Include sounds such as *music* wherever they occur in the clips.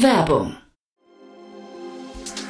Werbung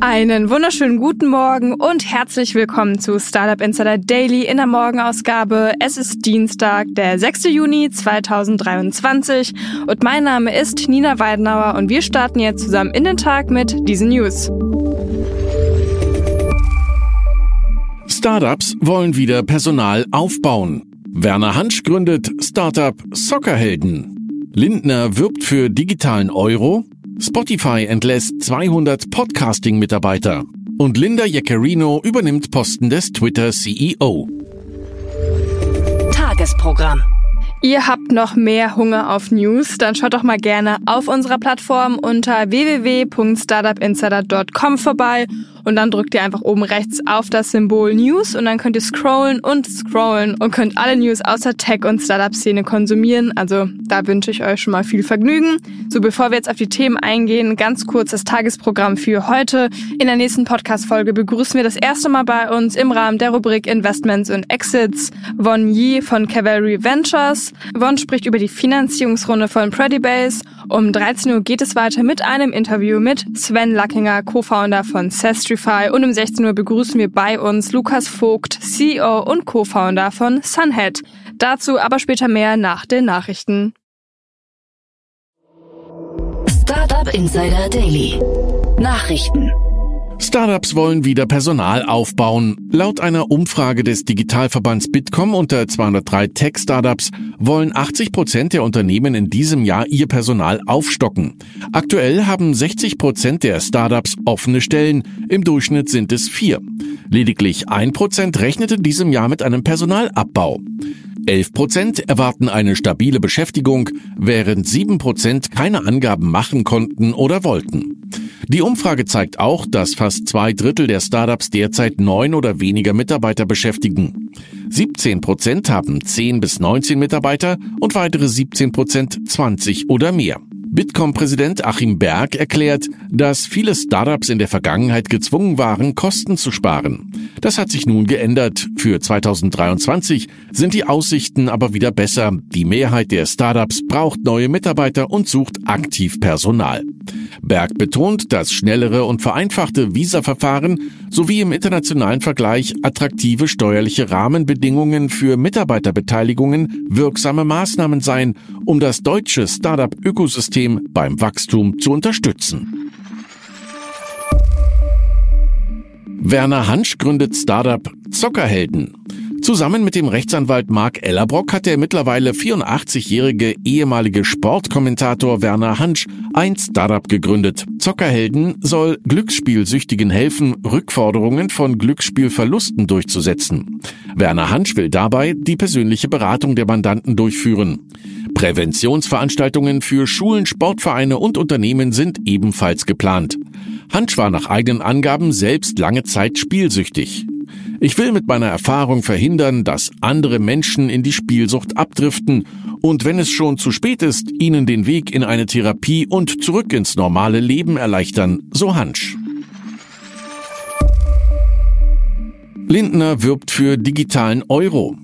Einen wunderschönen guten Morgen und herzlich willkommen zu Startup Insider Daily in der Morgenausgabe. Es ist Dienstag, der 6. Juni 2023 und mein Name ist Nina Weidenauer und wir starten jetzt zusammen in den Tag mit diesen News. Startups wollen wieder Personal aufbauen. Werner Hansch gründet Startup Soccerhelden. Lindner wirbt für digitalen Euro Spotify entlässt 200 Podcasting-Mitarbeiter und Linda Jaccarino übernimmt Posten des Twitter-CEO. Tagesprogramm. Ihr habt noch mehr Hunger auf News? Dann schaut doch mal gerne auf unserer Plattform unter www.startupinsider.com vorbei und dann drückt ihr einfach oben rechts auf das Symbol News und dann könnt ihr scrollen und scrollen und könnt alle News aus der Tech- und Startup-Szene konsumieren. Also da wünsche ich euch schon mal viel Vergnügen. So, bevor wir jetzt auf die Themen eingehen, ganz kurz das Tagesprogramm für heute. In der nächsten Podcast-Folge begrüßen wir das erste Mal bei uns im Rahmen der Rubrik Investments und Exits Von Yi von Cavalry Ventures. Von spricht über die Finanzierungsrunde von Predibase. Um 13 Uhr geht es weiter mit einem Interview mit Sven Lackinger, Co-Founder von Sestrify. Und um 16 Uhr begrüßen wir bei uns Lukas Vogt, CEO und Co-Founder von Sunhead. Dazu aber später mehr nach den Nachrichten. Startup Insider Daily. Nachrichten. Startups wollen wieder Personal aufbauen. Laut einer Umfrage des Digitalverbands Bitkom unter 203 Tech-Startups wollen 80 Prozent der Unternehmen in diesem Jahr ihr Personal aufstocken. Aktuell haben 60 Prozent der Startups offene Stellen. Im Durchschnitt sind es vier. Lediglich ein Prozent rechnet in diesem Jahr mit einem Personalabbau. 11 Prozent erwarten eine stabile Beschäftigung, während 7 Prozent keine Angaben machen konnten oder wollten. Die Umfrage zeigt auch, dass fast zwei Drittel der Startups derzeit neun oder weniger Mitarbeiter beschäftigen. 17 Prozent haben 10 bis 19 Mitarbeiter und weitere 17 Prozent 20 oder mehr. Bitkom-Präsident Achim Berg erklärt, dass viele Startups in der Vergangenheit gezwungen waren, Kosten zu sparen. Das hat sich nun geändert. Für 2023 sind die Aussichten aber wieder besser. Die Mehrheit der Startups braucht neue Mitarbeiter und sucht aktiv Personal. Berg betont, dass schnellere und vereinfachte Visa-Verfahren sowie im internationalen Vergleich attraktive steuerliche Rahmenbedingungen für Mitarbeiterbeteiligungen wirksame Maßnahmen seien, um das deutsche Startup-Ökosystem beim Wachstum zu unterstützen. Werner Hansch gründet Startup Zockerhelden. Zusammen mit dem Rechtsanwalt Mark Ellerbrock hat der mittlerweile 84-jährige ehemalige Sportkommentator Werner Hansch ein Startup gegründet. Zockerhelden soll Glücksspielsüchtigen helfen, Rückforderungen von Glücksspielverlusten durchzusetzen. Werner Hansch will dabei die persönliche Beratung der Mandanten durchführen. Präventionsveranstaltungen für Schulen, Sportvereine und Unternehmen sind ebenfalls geplant. Hansch war nach eigenen Angaben selbst lange Zeit spielsüchtig. Ich will mit meiner Erfahrung verhindern, dass andere Menschen in die Spielsucht abdriften und wenn es schon zu spät ist, ihnen den Weg in eine Therapie und zurück ins normale Leben erleichtern, so Hansch. Lindner wirbt für digitalen Euro.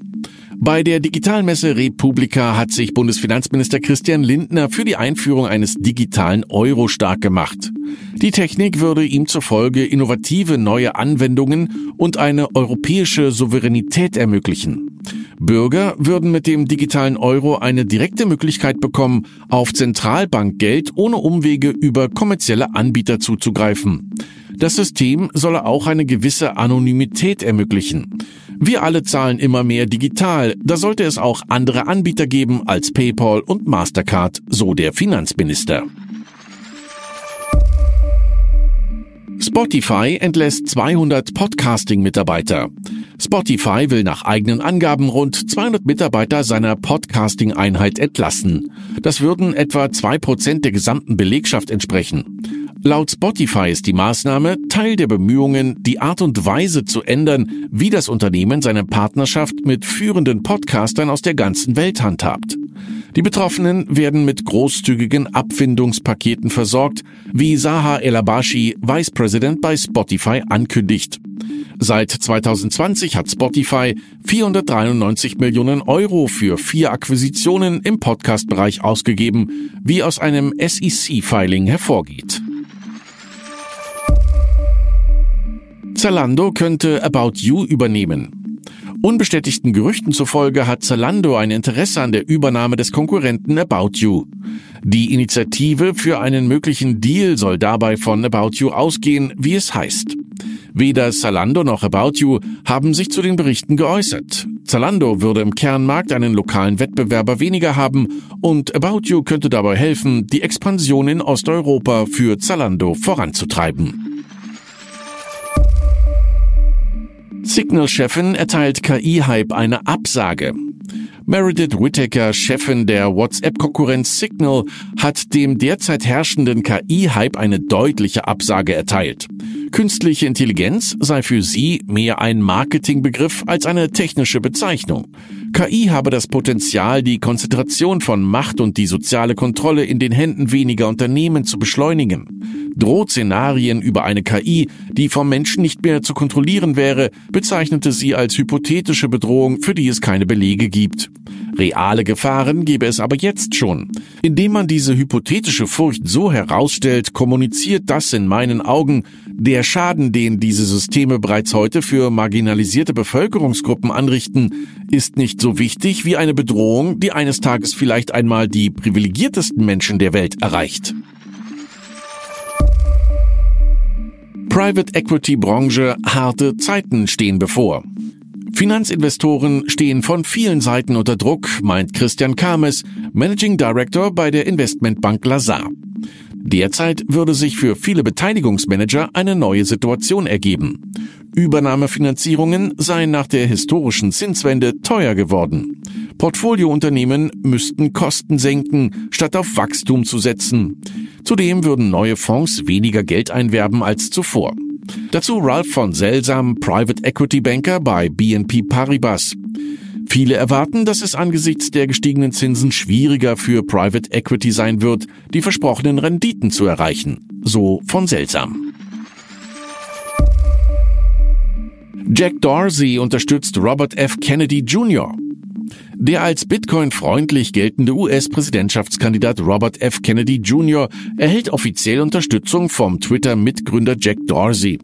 Bei der Digitalmesse Republika hat sich Bundesfinanzminister Christian Lindner für die Einführung eines digitalen Euro stark gemacht. Die Technik würde ihm zufolge innovative neue Anwendungen und eine europäische Souveränität ermöglichen. Bürger würden mit dem digitalen Euro eine direkte Möglichkeit bekommen, auf Zentralbankgeld ohne Umwege über kommerzielle Anbieter zuzugreifen. Das System solle auch eine gewisse Anonymität ermöglichen. Wir alle zahlen immer mehr digital, da sollte es auch andere Anbieter geben als PayPal und Mastercard, so der Finanzminister. Spotify entlässt 200 Podcasting-Mitarbeiter. Spotify will nach eigenen Angaben rund 200 Mitarbeiter seiner Podcasting-Einheit entlassen. Das würden etwa zwei Prozent der gesamten Belegschaft entsprechen. Laut Spotify ist die Maßnahme Teil der Bemühungen, die Art und Weise zu ändern, wie das Unternehmen seine Partnerschaft mit führenden Podcastern aus der ganzen Welt handhabt. Die Betroffenen werden mit großzügigen Abfindungspaketen versorgt, wie Saha Elabashi, Vice President bei Spotify, ankündigt. Seit 2020 hat Spotify 493 Millionen Euro für vier Akquisitionen im Podcast-Bereich ausgegeben, wie aus einem SEC-Filing hervorgeht. Zalando könnte About You übernehmen. Unbestätigten Gerüchten zufolge hat Zalando ein Interesse an der Übernahme des Konkurrenten About You. Die Initiative für einen möglichen Deal soll dabei von About You ausgehen, wie es heißt. Weder Zalando noch About You haben sich zu den Berichten geäußert. Zalando würde im Kernmarkt einen lokalen Wettbewerber weniger haben und About You könnte dabei helfen, die Expansion in Osteuropa für Zalando voranzutreiben. Signal-Chefin erteilt KI-Hype eine Absage. Meredith Whittaker, Chefin der WhatsApp-Konkurrenz Signal, hat dem derzeit herrschenden KI-Hype eine deutliche Absage erteilt. Künstliche Intelligenz sei für sie mehr ein Marketingbegriff als eine technische Bezeichnung. KI habe das Potenzial, die Konzentration von Macht und die soziale Kontrolle in den Händen weniger Unternehmen zu beschleunigen. Drohszenarien über eine KI, die vom Menschen nicht mehr zu kontrollieren wäre, bezeichnete sie als hypothetische Bedrohung, für die es keine Belege gibt. Reale Gefahren gäbe es aber jetzt schon. Indem man diese hypothetische Furcht so herausstellt, kommuniziert das in meinen Augen, der Schaden, den diese Systeme bereits heute für marginalisierte Bevölkerungsgruppen anrichten, ist nicht so wichtig wie eine Bedrohung, die eines Tages vielleicht einmal die privilegiertesten Menschen der Welt erreicht. Private Equity Branche harte Zeiten stehen bevor. Finanzinvestoren stehen von vielen Seiten unter Druck, meint Christian Kames, Managing Director bei der Investmentbank Lazar. Derzeit würde sich für viele Beteiligungsmanager eine neue Situation ergeben. Übernahmefinanzierungen seien nach der historischen Zinswende teuer geworden. Portfoliounternehmen müssten Kosten senken, statt auf Wachstum zu setzen. Zudem würden neue Fonds weniger Geld einwerben als zuvor. Dazu Ralph von Selsam, Private Equity Banker bei BNP Paribas. Viele erwarten, dass es angesichts der gestiegenen Zinsen schwieriger für Private Equity sein wird, die versprochenen Renditen zu erreichen. So von Selsam. Jack Dorsey unterstützt Robert F. Kennedy Jr. Der als Bitcoin-freundlich geltende US-Präsidentschaftskandidat Robert F. Kennedy Jr. erhält offiziell Unterstützung vom Twitter-Mitgründer Jack Dorsey.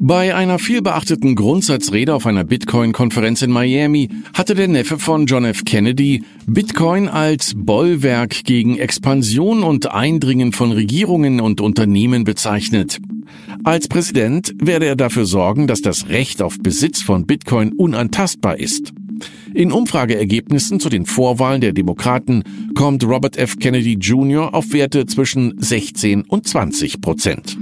Bei einer vielbeachteten Grundsatzrede auf einer Bitcoin-Konferenz in Miami hatte der Neffe von John F. Kennedy Bitcoin als Bollwerk gegen Expansion und Eindringen von Regierungen und Unternehmen bezeichnet. Als Präsident werde er dafür sorgen, dass das Recht auf Besitz von Bitcoin unantastbar ist. In Umfrageergebnissen zu den Vorwahlen der Demokraten kommt Robert F. Kennedy Jr. auf Werte zwischen 16 und 20 Prozent.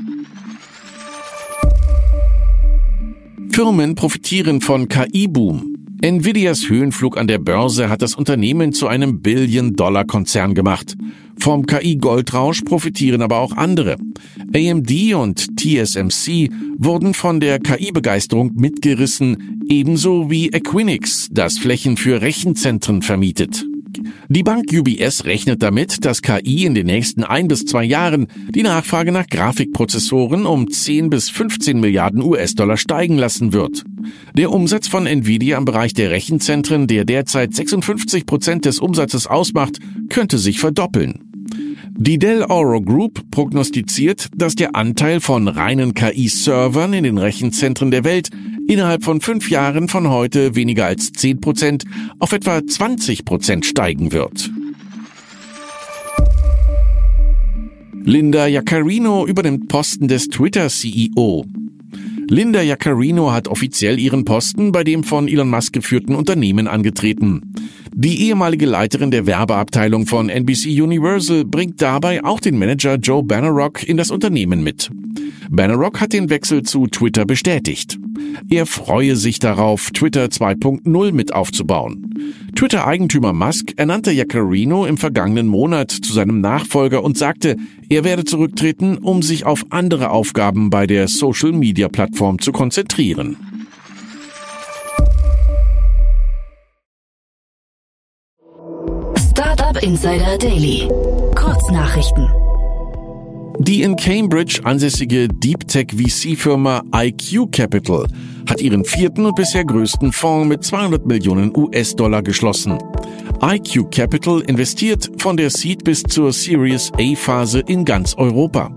Firmen profitieren von KI-Boom. Nvidias Höhenflug an der Börse hat das Unternehmen zu einem Billion-Dollar-Konzern gemacht. Vom KI-Goldrausch profitieren aber auch andere. AMD und TSMC wurden von der KI-Begeisterung mitgerissen, ebenso wie Equinix, das Flächen für Rechenzentren vermietet. Die Bank UBS rechnet damit, dass KI in den nächsten ein bis zwei Jahren die Nachfrage nach Grafikprozessoren um 10 bis 15 Milliarden US-Dollar steigen lassen wird. Der Umsatz von Nvidia im Bereich der Rechenzentren, der derzeit 56 Prozent des Umsatzes ausmacht, könnte sich verdoppeln. Die Dell Oro Group prognostiziert, dass der Anteil von reinen KI-Servern in den Rechenzentren der Welt innerhalb von fünf Jahren von heute weniger als 10 Prozent auf etwa 20 Prozent steigen wird. Linda Jaccarino übernimmt Posten des Twitter-CEO. Linda Jaccarino hat offiziell ihren Posten bei dem von Elon Musk geführten Unternehmen angetreten. Die ehemalige Leiterin der Werbeabteilung von NBC Universal bringt dabei auch den Manager Joe Bannerock in das Unternehmen mit. Bannerock hat den Wechsel zu Twitter bestätigt. Er freue sich darauf, Twitter 2.0 mit aufzubauen. Twitter-Eigentümer Musk ernannte Jaccarino im vergangenen Monat zu seinem Nachfolger und sagte, er werde zurücktreten, um sich auf andere Aufgaben bei der Social-Media-Plattform zu konzentrieren. Startup Insider Daily. Kurznachrichten. Die in Cambridge ansässige Deep Tech VC-Firma IQ Capital hat ihren vierten und bisher größten Fonds mit 200 Millionen US-Dollar geschlossen. IQ Capital investiert von der Seed bis zur Series A-Phase in ganz Europa.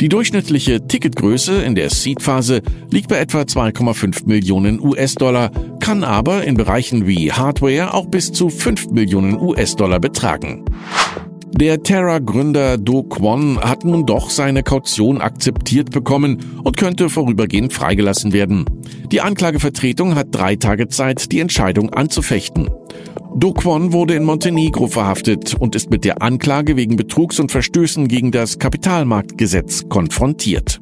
Die durchschnittliche Ticketgröße in der Seed-Phase liegt bei etwa 2,5 Millionen US-Dollar, kann aber in Bereichen wie Hardware auch bis zu 5 Millionen US-Dollar betragen. Der Terra-Gründer Do Kwon hat nun doch seine Kaution akzeptiert bekommen und könnte vorübergehend freigelassen werden. Die Anklagevertretung hat drei Tage Zeit, die Entscheidung anzufechten. Do Kwon wurde in Montenegro verhaftet und ist mit der Anklage wegen Betrugs und Verstößen gegen das Kapitalmarktgesetz konfrontiert.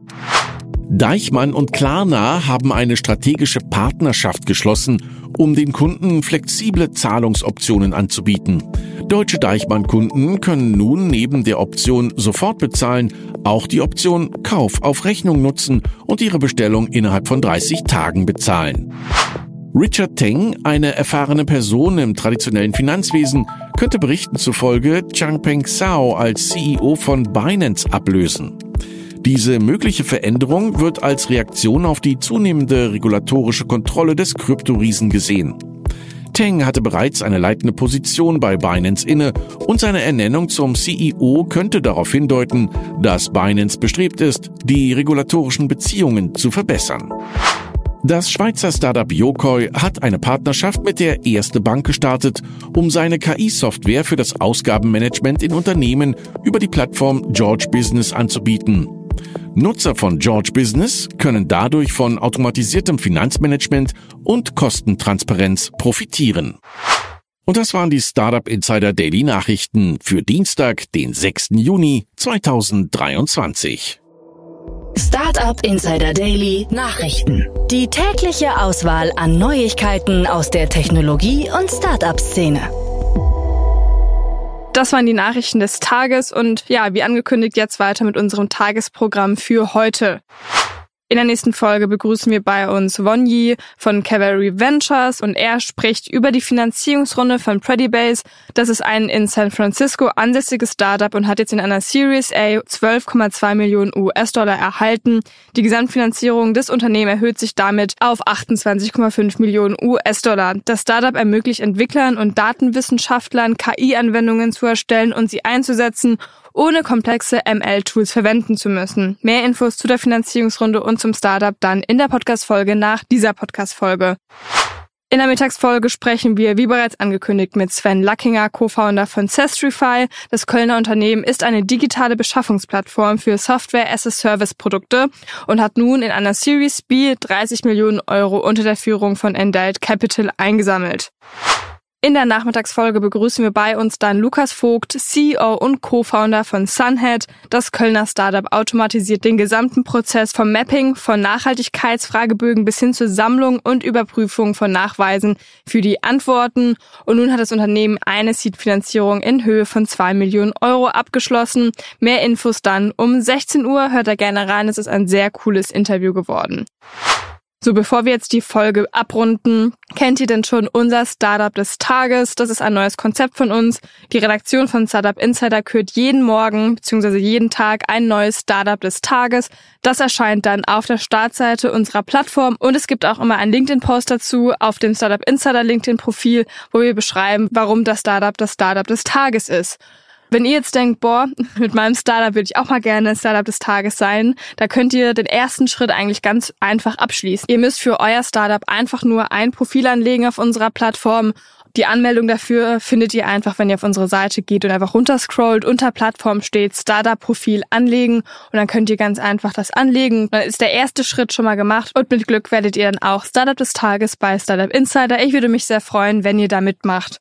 Deichmann und Klarna haben eine strategische Partnerschaft geschlossen, um den Kunden flexible Zahlungsoptionen anzubieten. Deutsche Deichmann-Kunden können nun neben der Option sofort bezahlen auch die Option Kauf auf Rechnung nutzen und ihre Bestellung innerhalb von 30 Tagen bezahlen. Richard Teng, eine erfahrene Person im traditionellen Finanzwesen, könnte Berichten zufolge Changpeng Zhao als CEO von Binance ablösen. Diese mögliche Veränderung wird als Reaktion auf die zunehmende regulatorische Kontrolle des Kryptoriesen gesehen. Teng hatte bereits eine leitende Position bei Binance inne und seine Ernennung zum CEO könnte darauf hindeuten, dass Binance bestrebt ist, die regulatorischen Beziehungen zu verbessern. Das Schweizer Startup Yokoi hat eine Partnerschaft mit der Erste Bank gestartet, um seine KI-Software für das Ausgabenmanagement in Unternehmen über die Plattform George Business anzubieten. Nutzer von George Business können dadurch von automatisiertem Finanzmanagement und Kostentransparenz profitieren. Und das waren die Startup Insider Daily Nachrichten für Dienstag, den 6. Juni 2023. Startup Insider Daily Nachrichten. Die tägliche Auswahl an Neuigkeiten aus der Technologie- und Startup-Szene. Das waren die Nachrichten des Tages und ja, wie angekündigt, jetzt weiter mit unserem Tagesprogramm für heute. In der nächsten Folge begrüßen wir bei uns Wonyi von Cavalry Ventures und er spricht über die Finanzierungsrunde von Predibase. Das ist ein in San Francisco ansässiges Startup und hat jetzt in einer Series A 12,2 Millionen US-Dollar erhalten. Die Gesamtfinanzierung des Unternehmens erhöht sich damit auf 28,5 Millionen US-Dollar. Das Startup ermöglicht Entwicklern und Datenwissenschaftlern KI-Anwendungen zu erstellen und sie einzusetzen ohne komplexe ML-Tools verwenden zu müssen. Mehr Infos zu der Finanzierungsrunde und zum Startup dann in der Podcast-Folge nach dieser Podcast-Folge. In der Mittagsfolge sprechen wir, wie bereits angekündigt, mit Sven Lackinger, Co-Founder von Sestrify. Das Kölner Unternehmen ist eine digitale Beschaffungsplattform für Software-as-a-Service-Produkte und hat nun in einer Series B 30 Millionen Euro unter der Führung von Endite Capital eingesammelt. In der Nachmittagsfolge begrüßen wir bei uns dann Lukas Vogt, CEO und Co-Founder von Sunhead. Das Kölner Startup automatisiert den gesamten Prozess vom Mapping von Nachhaltigkeitsfragebögen bis hin zur Sammlung und Überprüfung von Nachweisen für die Antworten. Und nun hat das Unternehmen eine Seed-Finanzierung in Höhe von zwei Millionen Euro abgeschlossen. Mehr Infos dann um 16 Uhr. Hört da gerne rein. Es ist ein sehr cooles Interview geworden. So, bevor wir jetzt die Folge abrunden, kennt ihr denn schon unser Startup des Tages? Das ist ein neues Konzept von uns. Die Redaktion von Startup Insider kürt jeden Morgen bzw. jeden Tag ein neues Startup des Tages. Das erscheint dann auf der Startseite unserer Plattform und es gibt auch immer einen LinkedIn-Post dazu auf dem Startup Insider LinkedIn-Profil, wo wir beschreiben, warum das Startup das Startup des Tages ist. Wenn ihr jetzt denkt, boah, *laughs* mit meinem Startup würde ich auch mal gerne Startup des Tages sein, da könnt ihr den ersten Schritt eigentlich ganz einfach abschließen. Ihr müsst für euer Startup einfach nur ein Profil anlegen auf unserer Plattform Die Anmeldung dafür findet ihr einfach, wenn ihr auf unsere Seite geht und einfach runterscrollt. Unter Plattform steht Startup-Profil anlegen und dann könnt ihr ganz einfach das anlegen. Dann ist der erste Schritt schon mal gemacht und mit Glück werdet ihr dann auch Startup des Tages bei Startup Insider. Ich würde mich sehr freuen, wenn ihr da mitmacht.